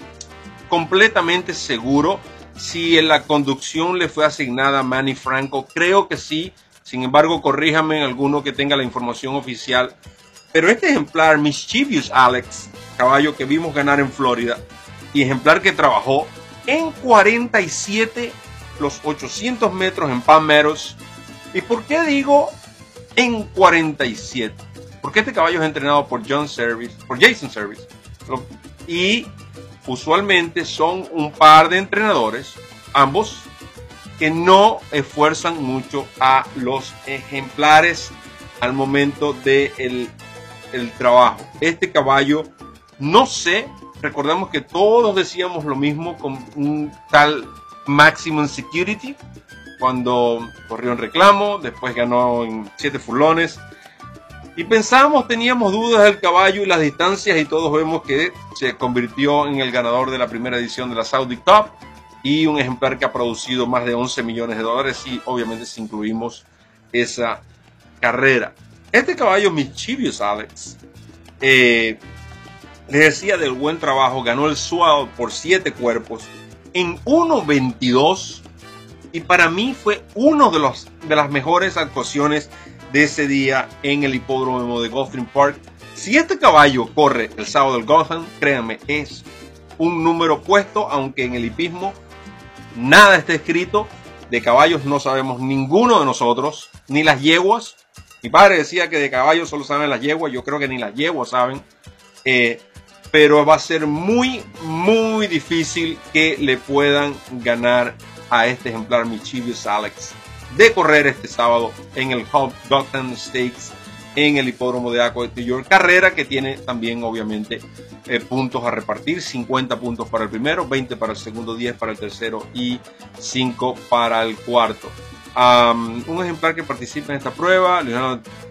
completamente seguro si en la conducción le fue asignada a Manny Franco. Creo que sí. Sin embargo, corríjame en alguno que tenga la información oficial. Pero este ejemplar, Mischievous Alex, caballo que vimos ganar en Florida, y ejemplar que trabajó en 47 los 800 metros en Palm ¿Y por qué digo en 47? Porque este caballo es entrenado por John Service, por Jason Service. Y usualmente son un par de entrenadores, ambos, que no esfuerzan mucho a los ejemplares al momento del de el trabajo. Este caballo, no sé, recordemos que todos decíamos lo mismo con un tal Maximum Security cuando corrió en reclamo, después ganó en 7 furlones. Y pensábamos, teníamos dudas del caballo y las distancias y todos vemos que se convirtió en el ganador de la primera edición de la Saudi Cup y un ejemplar que ha producido más de 11 millones de dólares y obviamente si incluimos esa carrera. Este caballo Mischievous Alex, eh, les decía del buen trabajo, ganó el SWAT por 7 cuerpos en 1.22 y para mí fue uno de, los, de las mejores actuaciones de ese día en el hipódromo de Gotham Park. Si este caballo corre el sábado del Gotham, créanme, es un número puesto, aunque en el hipismo nada está escrito. De caballos no sabemos ninguno de nosotros, ni las yeguas. Mi padre decía que de caballos solo saben las yeguas, yo creo que ni las yeguas saben. Eh, pero va a ser muy, muy difícil que le puedan ganar a este ejemplar Michivius Alex de correr este sábado en el Gotham Stakes en el hipódromo de Aqua de York. Carrera que tiene también, obviamente, eh, puntos a repartir: 50 puntos para el primero, 20 para el segundo, 10 para el tercero y 5 para el cuarto. un ejemplar que participa en esta prueba,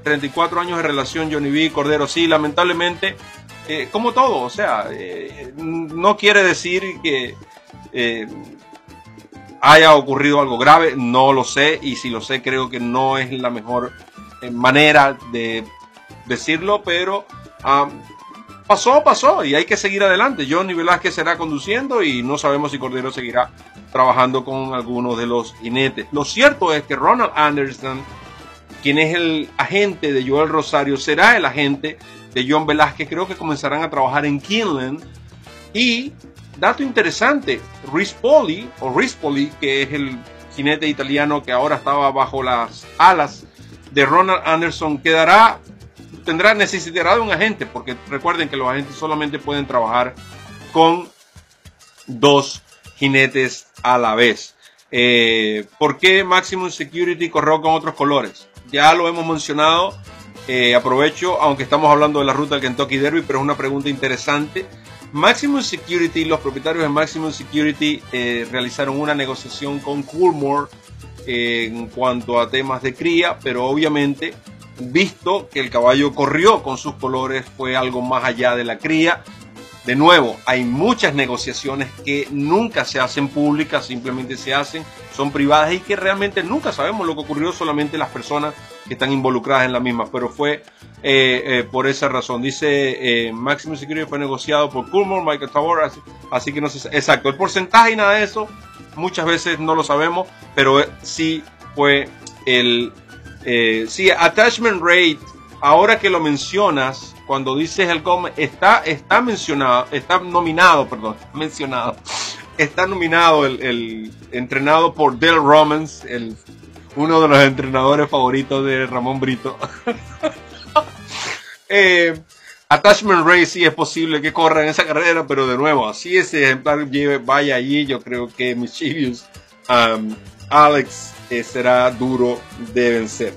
34 años de relación, Johnny B. Cordero, sí, lamentablemente, eh, como todo, o sea, eh, no quiere decir que haya ocurrido algo grave, no lo sé, y si lo sé, creo que no es la mejor manera de decirlo, pero pasó, pasó y hay que seguir adelante. Johnny Velázquez será conduciendo y no sabemos si Cordero seguirá trabajando con algunos de los jinetes. Lo cierto es que Ronald Anderson, quien es el agente de Joel Rosario, será el agente de John Velázquez. Creo que comenzarán a trabajar en Kinland. Y, dato interesante, Rispoli, o Rispoli, que es el jinete italiano que ahora estaba bajo las alas de Ronald Anderson quedará, tendrá, necesitará de un agente, porque recuerden que los agentes solamente pueden trabajar con dos jinetes a la vez. Eh, ¿Por qué Maximum Security corrió con otros colores? Ya lo hemos mencionado. Eh, aprovecho, aunque estamos hablando de la ruta del Kentucky Derby, pero es una pregunta interesante. Maximum Security, los propietarios de Maximum Security eh, realizaron una negociación con Coolmore en cuanto a temas de cría, pero obviamente visto que el caballo corrió con sus colores fue algo más allá de la cría. De nuevo, hay muchas negociaciones que nunca se hacen públicas, simplemente se hacen, son privadas y que realmente nunca sabemos lo que ocurrió, solamente las personas que están involucradas en la misma. Pero fue eh, eh, por esa razón. Dice eh, Maximum Security fue negociado por Coolmore, Michael Tabor, así, así, que no sé exacto el porcentaje y nada de eso muchas veces no lo sabemos, pero sí fue el... Eh, sí, attachment rate, ahora que lo mencionas, cuando dices el com, está, está mencionado, está nominado, perdón, mencionado, está nominado el, entrenado por Dale Romans, el, uno de los entrenadores favoritos de Ramón Brito. (laughs) eh, Attachment Race sí es posible que corra en esa carrera, pero de nuevo, así ese ejemplar vaya allí, yo creo que Mischievous um, Alex eh, será duro de vencer.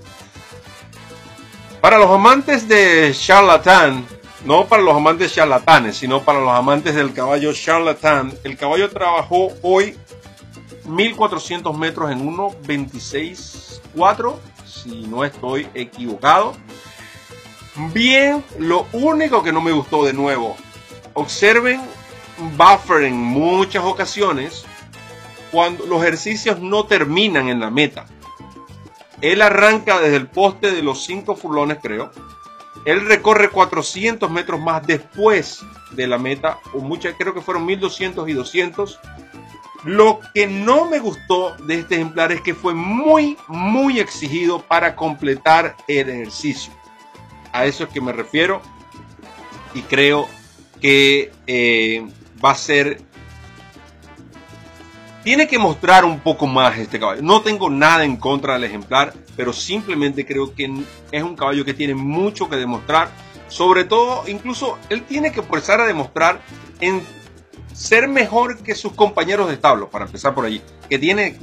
Para los amantes de charlatán, no para los amantes charlatanes, sino para los amantes del caballo charlatán, el caballo trabajó hoy 1400 metros en 1.26.4, si no estoy equivocado. Bien, lo único que no me gustó de nuevo, observen Buffer en muchas ocasiones cuando los ejercicios no terminan en la meta. Él arranca desde el poste de los 5 furlones, creo. Él recorre 400 metros más después de la meta, o muchas, creo que fueron 1200 y 200. Lo que no me gustó de este ejemplar es que fue muy, muy exigido para completar el ejercicio. A eso es que me refiero. Y creo que eh, va a ser... Tiene que mostrar un poco más este caballo. No tengo nada en contra del ejemplar, pero simplemente creo que es un caballo que tiene mucho que demostrar. Sobre todo, incluso él tiene que empezar a demostrar en ser mejor que sus compañeros de establo, para empezar por allí. Que tiene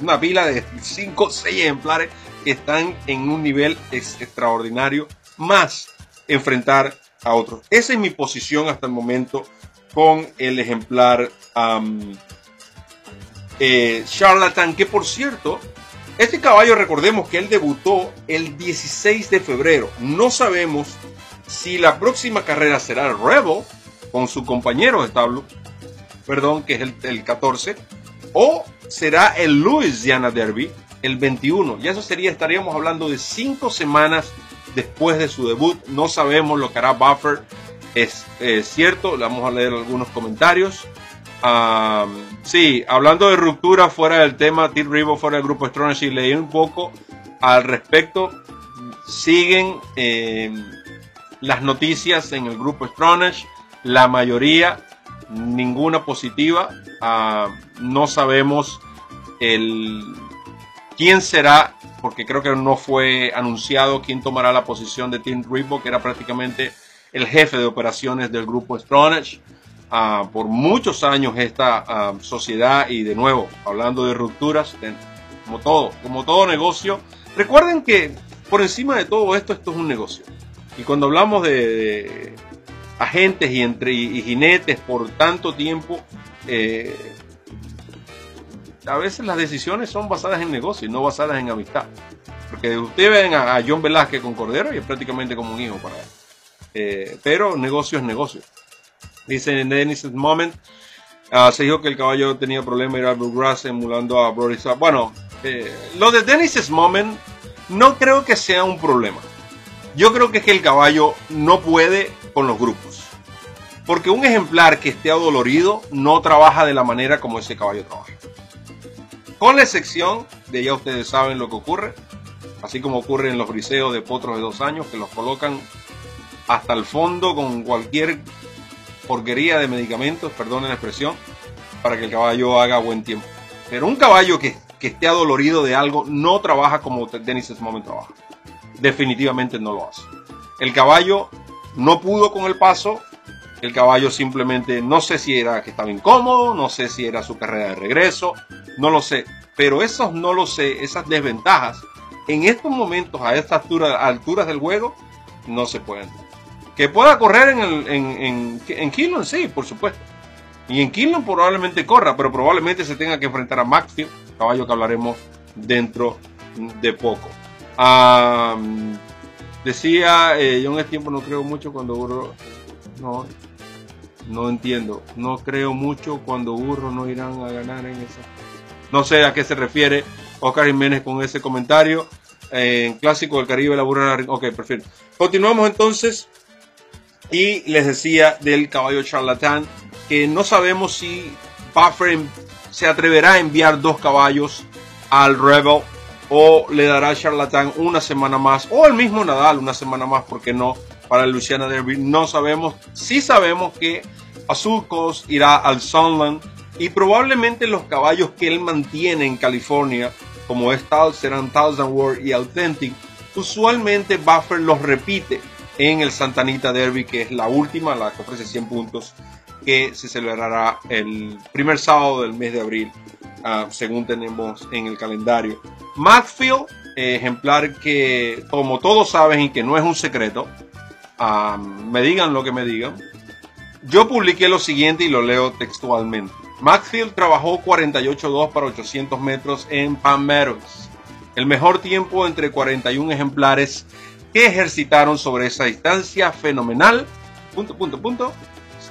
una pila de 5 o 6 ejemplares que están en un nivel extraordinario más enfrentar a otros. Esa es mi posición hasta el momento con el ejemplar eh, Charlatan, que por cierto, este caballo recordemos que él debutó el 16 de febrero. No sabemos si la próxima carrera será el Rebel con su compañero de establo, perdón, que es el, el 14, o será el Louisiana Derby el 21. Y eso sería, estaríamos hablando de cinco semanas después de su debut. No sabemos lo que hará Buffer. Es, cierto, le vamos a leer algunos comentarios. Sí, hablando de ruptura fuera del tema, Tim Rivo fuera del grupo y leí un poco al respecto. Siguen, eh, las noticias en el grupo Stronach, la mayoría, ninguna positiva. No sabemos quién será, porque creo que no fue anunciado quién tomará la posición de Tim Reebok, que era prácticamente el jefe de operaciones del grupo Stronach. Ah, por muchos años esta ah, sociedad y de nuevo hablando de rupturas como todo como todo negocio. Recuerden que por encima de todo esto esto es un negocio. Y cuando hablamos de, agentes y entre y, jinetes por tanto tiempo eh, a veces las decisiones son basadas en negocio y no basadas en amistad. Porque ustedes ven a, John Velázquez con Cordero y es prácticamente como un hijo para él. Eh, pero negocio es negocio Dice en Dennis Moment, uh, se dijo que el caballo tenía problemas ir al Bluegrass emulando a Brody Bueno, eh, lo de Dennis Moment no creo que sea un problema. Yo creo que es que el caballo no puede con los grupos. Porque un ejemplar que esté adolorido no trabaja de la manera como ese caballo trabaja. Con la excepción de ya ustedes saben lo que ocurre, así como ocurre en los briseos de potros de dos años, que los colocan hasta el fondo con cualquier porquería de medicamentos, perdonen la expresión, para que el caballo haga buen tiempo. Pero un caballo que, esté adolorido de algo no trabaja como Dennis Moment trabaja. Definitivamente no lo hace. El caballo no pudo con el paso. El caballo simplemente no sé si era que estaba incómodo, no sé si era su carrera de regreso, no lo sé. Pero esos no lo sé, esas desventajas, en estos momentos, a estas alturas del juego, no se pueden. Que pueda correr en, el, en, en, sí, por supuesto. Y en Kinlan probablemente corra, pero probablemente se tenga que enfrentar a Maxfield, caballo que hablaremos dentro de poco. decía, eh, yo en este tiempo no creo mucho cuando burro. No, no entiendo. No creo mucho cuando burro no irán a ganar en esa. No sé a qué se refiere Oscar Jiménez con ese comentario. en Clásico del Caribe, la burra. Ok, perfecto. Continuamos entonces y les decía del caballo charlatán que no sabemos si Buffer se atreverá a enviar dos caballos al Rebel o le dará a charlatán una semana más o el mismo Nadal una semana más, porque no? Para Luciana Derby no sabemos. Sí sabemos que Azulcos irá al Sunland y probablemente los caballos que él mantiene en California, como es serán Thousand World y Authentic, usualmente Buffer los repite en el Santanita Derby, que es la última, la que ofrece 100 puntos, que se celebrará el primer sábado del mes de abril, ah, según tenemos en el calendario. Maxfield, ejemplar que, como todos saben y que no es un secreto, ah, me digan lo que me digan, yo publiqué lo siguiente y lo leo textualmente. Maxfield trabajó 48.2 para 800 metros en Pan Meadows. El mejor tiempo entre 41 ejemplares que ejercitaron sobre esa distancia fenomenal. Punto, punto, punto.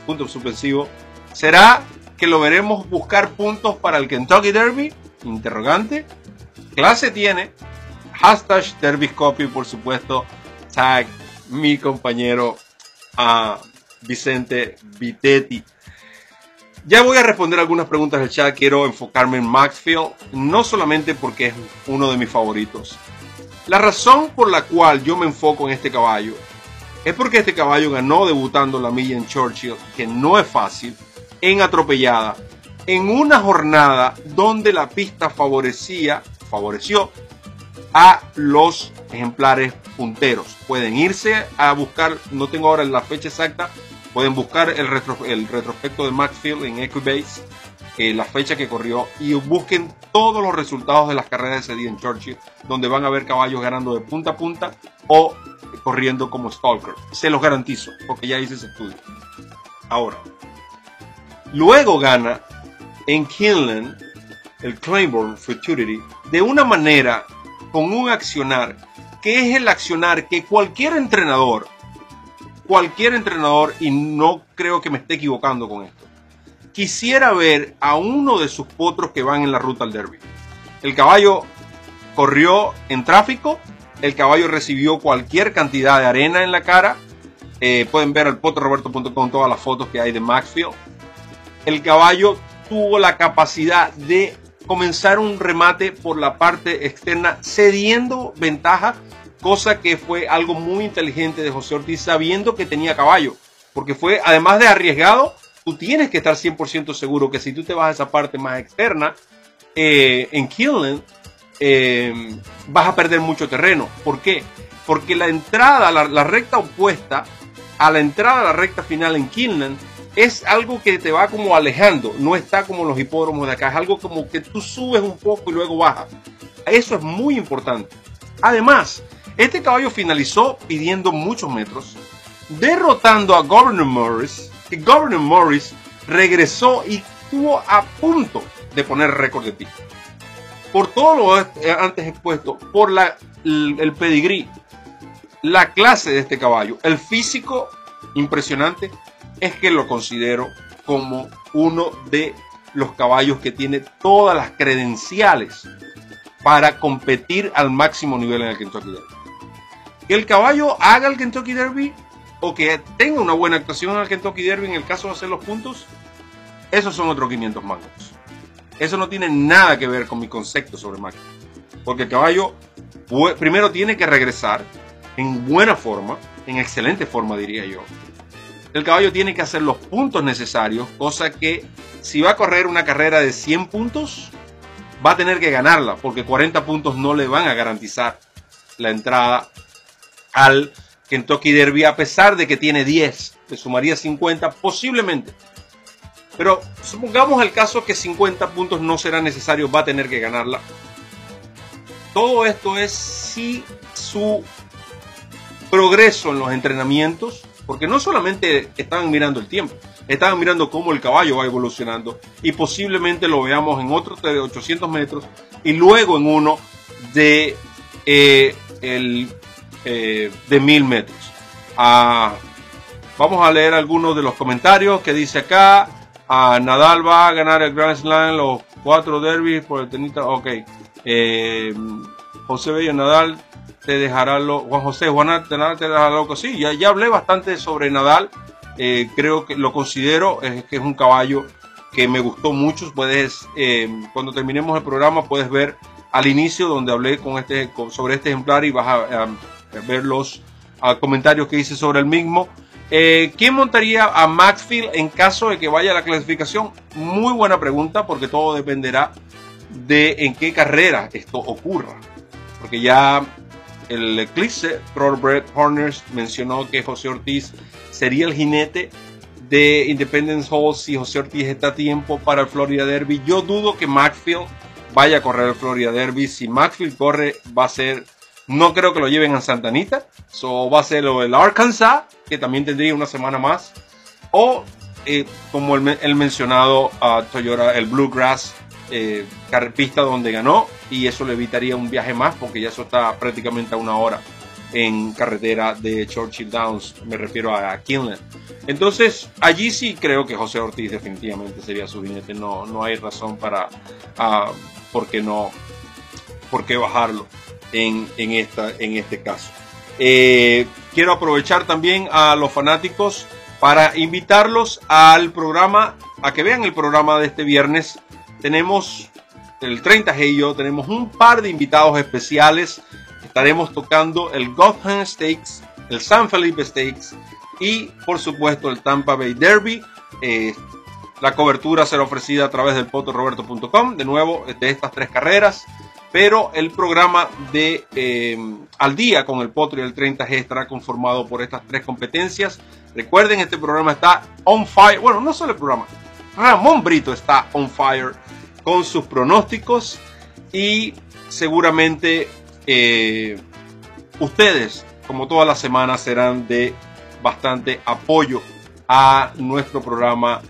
Punto suspensivo. ¿Será que lo veremos buscar puntos para el Kentucky Derby? Interrogante. Clase tiene. Hashtag Derby Copy, por supuesto. Tag mi compañero a Vicente Vitetti. Ya voy a responder algunas preguntas del chat. Quiero enfocarme en Maxfield, no solamente porque es uno de mis favoritos, la razón por la cual yo me enfoco en este caballo es porque este caballo ganó debutando la milla en Churchill, que no es fácil, en atropellada, en una jornada donde la pista favorecía, favoreció a los ejemplares punteros. Pueden irse a buscar, no tengo ahora la fecha exacta, pueden buscar el, el retrospecto de Maxfield en Equibase eh, la fecha que corrió y busquen todos los resultados de las carreras de ese día en Churchill, donde van a ver caballos ganando de punta a punta o corriendo como Stalker. Se los garantizo, porque ya hice ese estudio. Ahora, luego gana en Kinlan el Claiborne Futurity de una manera con un accionar que es el accionar que cualquier entrenador, cualquier entrenador, y no creo que me esté equivocando con esto, quisiera ver a uno de sus potros que van en la ruta al derby. El caballo corrió en tráfico, el caballo recibió cualquier cantidad de arena en la cara. Eh, pueden ver al potroroberto.com todas las fotos que hay de Maxfield. El caballo tuvo la capacidad de comenzar un remate por la parte externa, cediendo ventaja cosa que fue algo muy inteligente de José Ortiz sabiendo que tenía caballo, porque fue, además de arriesgado, tú tienes que estar 100% seguro que si tú te vas a esa parte más externa, eh, en Killen, eh, vas a perder mucho terreno. ¿Por qué? Porque la entrada, la, recta opuesta a la entrada a la recta final en Killen es algo que te va como alejando, no está como los hipódromos de acá, es algo como que tú subes un poco y luego bajas. Eso es muy importante. Además, este caballo finalizó pidiendo muchos metros, derrotando a Governor Morris, que Governor Morris regresó y estuvo a punto de poner récord de pico. Por todo lo antes expuesto, por la, el, el pedigrí, la clase de este caballo, el físico impresionante, es que lo considero como uno de los caballos que tiene todas las credenciales para competir al máximo nivel en el Kentucky Derby. Que el caballo haga el Kentucky Derby o que tenga una buena actuación en el Kentucky Derby en el caso de hacer los puntos, esos son otros 500 mangos. Eso no tiene nada que ver con mi concepto sobre máquina. Porque el caballo primero tiene que regresar en buena forma, en excelente forma diría yo. El caballo tiene que hacer los puntos necesarios, cosa que si va a correr una carrera de 100 puntos, va a tener que ganarla, porque 40 puntos no le van a garantizar la entrada al Kentucky Derby, a pesar de que tiene 10, le sumaría 50 posiblemente. Pero supongamos el caso que 50 puntos no serán necesarios, va a tener que ganarla. Todo esto es si su progreso en los entrenamientos, porque no solamente estaban mirando el tiempo, estaban mirando cómo el caballo va evolucionando y posiblemente lo veamos en otro de 800 metros y luego en uno de, eh, el, eh, de 1000 metros. Ah, vamos a leer algunos de los comentarios que dice acá. A Nadal va a ganar el Grand Slam, los cuatro derbis por el tenista. Ok. Eh, José Bello Nadal te dejará lo. Juan José Juan Nadal te dejará loco. Sí, ya, ya hablé bastante sobre Nadal. Eh, creo que lo considero es que es un caballo que me gustó mucho. Puedes, cuando terminemos el programa, puedes ver al inicio donde hablé con este, sobre este ejemplar y vas a, ver los comentarios que hice sobre el mismo. Eh, ¿Quién montaría a Maxfield en caso de que vaya a la clasificación? Muy buena pregunta porque todo dependerá de en qué carrera esto ocurra. Porque ya el Eclipse, Brett Horners mencionó que José Ortiz sería el jinete de Independence Hall si José Ortiz está a tiempo para el Florida Derby. Yo dudo que Maxfield vaya a correr el Florida Derby. Si Maxfield corre, va a ser no creo que lo lleven a Santa Anita. So va a ser el Arkansas, que también tendría una semana más. O eh, como el, mencionado Toyota, el Bluegrass, eh, pista donde ganó. Y eso le evitaría un viaje más, porque ya eso está prácticamente a una hora en carretera de Churchill Downs. Me refiero a Kinland. Entonces, allí sí creo que José Ortiz definitivamente sería su jinete. No, no hay razón para, uh, por qué no, por qué bajarlo en, esta, en este caso. Eh, quiero aprovechar también a los fanáticos para invitarlos al programa, a que vean el programa de este viernes. Tenemos el 30 de y yo, tenemos un par de invitados especiales. Estaremos tocando el Gotham Stakes, el San Felipe Stakes y por supuesto el Tampa Bay Derby. Eh, la cobertura será ofrecida a través del potoroberto.com, de nuevo, de estas tres carreras pero el programa de eh, Al Día con el Potro y el 30G estará conformado por estas tres competencias. Recuerden, este programa está on fire. Bueno, no solo el programa, Ramón Brito está on fire con sus pronósticos y seguramente eh, ustedes, como todas las semanas, serán de bastante apoyo a nuestro programa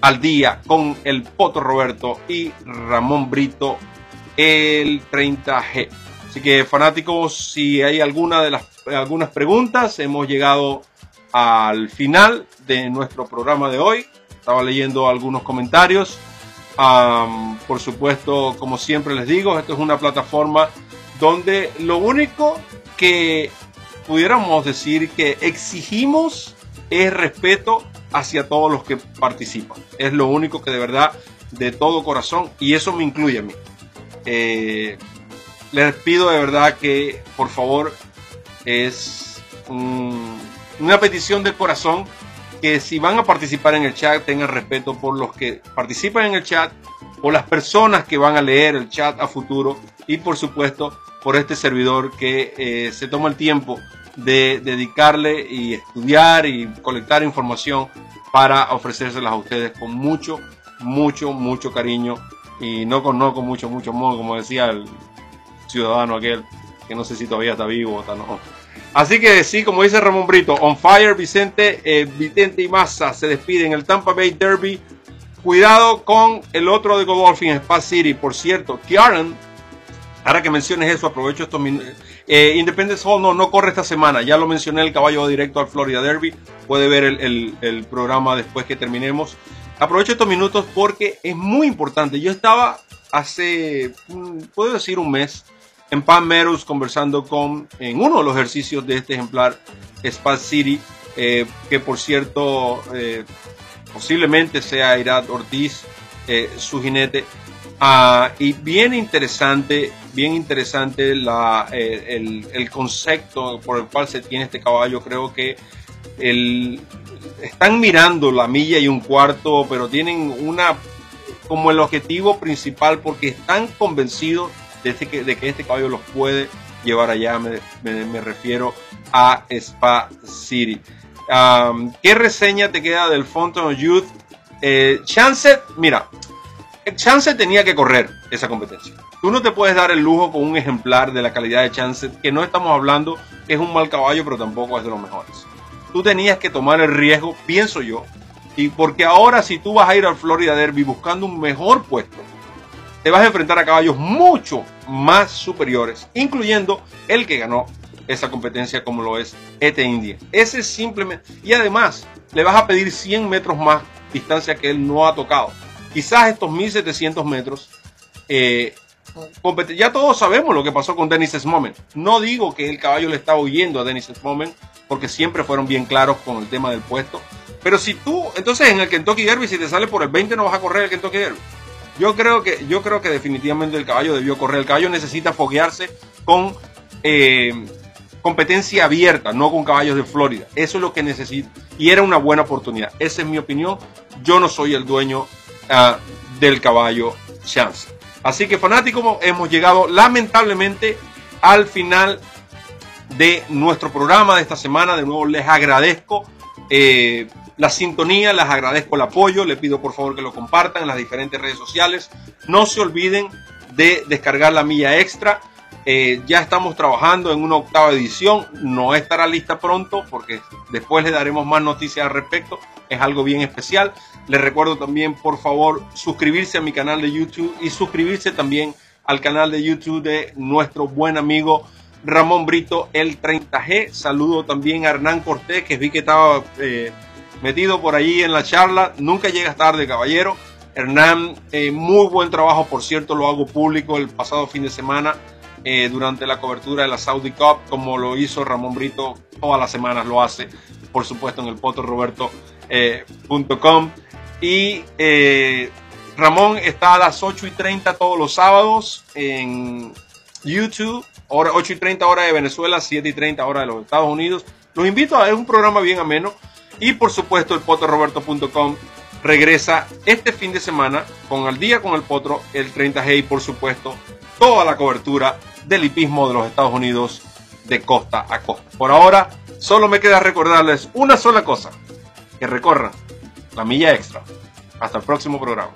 al día con el Poto Roberto y Ramón Brito el 30G. Así que fanáticos, si hay alguna de las algunas preguntas, hemos llegado al final de nuestro programa de hoy. Estaba leyendo algunos comentarios. por supuesto, como siempre les digo, esto es una plataforma donde lo único que pudiéramos decir que exigimos es respeto hacia todos los que participan. Es lo único que de verdad, de todo corazón, y eso me incluye a mí. Eh, les pido de verdad que por favor es una petición del corazón que si van a participar en el chat tengan respeto por los que participan en el chat, por las personas que van a leer el chat a futuro y por supuesto por este servidor que eh, se toma el tiempo de dedicarle y estudiar y colectar información para ofrecérselas a ustedes con mucho, mucho, mucho cariño y no con, no con mucho, mucho modo, como decía el ciudadano aquel, que no sé si todavía está vivo o está no. Así que sí, como dice Ramón Brito, on fire, Vicente, eh, Vicente y Massa se despiden el Tampa Bay Derby. Cuidado con el otro de Godolphin, Spa City. Por cierto, Kieran, ahora que menciones eso, aprovecho estos minutos. Eh, Independence Hall no, no corre esta semana, ya lo mencioné, el caballo directo al Florida Derby. Puede ver el, el programa después que terminemos. Aprovecho estos minutos porque es muy importante. Yo estaba hace, mm, puedo decir, un mes en Pan conversando con, en uno de los ejercicios de este ejemplar, Spa City, eh, que por cierto, eh, posiblemente sea Irad Ortiz, eh, su jinete. Ah, y bien interesante, bien interesante la, el, el, concepto por el cual se tiene este caballo. Creo que el, están mirando la milla y un cuarto, pero tienen una como el objetivo principal porque están convencidos de, que, de que este caballo los puede llevar allá. Me, refiero a Spa City. ¿Qué reseña te queda del Fountain of Youth? Eh, Chance, mira, Chance tenía que correr esa competencia. Tú no te puedes dar el lujo con un ejemplar de la calidad de Chance, que no estamos hablando que es un mal caballo, pero tampoco es de los mejores. Tú tenías que tomar el riesgo, pienso yo, y porque ahora si tú vas a ir al Florida Derby buscando un mejor puesto, te vas a enfrentar a caballos mucho más superiores, incluyendo el que ganó esa competencia como lo es Ete India. Ese simplemente, y además le vas a pedir 100 metros más distancia que él no ha tocado. Quizás estos 1700 metros, eh, ya todos sabemos lo que pasó con Dennis Smomen. No digo que el caballo le estaba huyendo a Dennis Smomen, porque siempre fueron bien claros con el tema del puesto. Pero si tú, entonces en el Kentucky Derby, si te sale por el 20, no vas a correr el Kentucky Derby. Yo creo que, yo creo que definitivamente el caballo debió correr. El caballo necesita foguearse con eh, competencia abierta, no con caballos de Florida. Eso es lo que necesita. Y era una buena oportunidad. Esa es mi opinión. Yo no soy el dueño ah, del caballo Chance. Así que fanáticos, hemos llegado lamentablemente al final de nuestro programa de esta semana. De nuevo les agradezco eh, la sintonía, les agradezco el apoyo, les pido por favor que lo compartan en las diferentes redes sociales. No se olviden de descargar la milla extra. Eh, ya estamos trabajando en una octava edición, no estará lista pronto porque después les daremos más noticias al respecto, es algo bien especial. Les recuerdo también, por favor, suscribirse a mi canal de YouTube y suscribirse también al canal de YouTube de nuestro buen amigo Ramón Brito, el 30G. Saludo también a Hernán Cortés, que vi que estaba eh, metido por allí en la charla. Nunca llegas tarde, caballero. Hernán, eh, muy buen trabajo, por cierto, lo hago público el pasado fin de semana eh, durante la cobertura de la Saudi Cup, como lo hizo Ramón Brito, todas las semanas lo hace, por supuesto, en el potoroberto.com. y Ramón está a las 8 y 30 todos los sábados en YouTube hora, 8 y 30 hora de Venezuela, 7 y 30 hora de los Estados Unidos. Los invito a, es un programa bien ameno. Y por supuesto el potoroberto.com regresa este fin de semana con Al Día con el Potro, el 30G y por supuesto toda la cobertura del hipismo de los Estados Unidos de costa a costa. Por ahora, solo me queda recordarles una sola cosa, que recorran la milla extra. Hasta el próximo programa.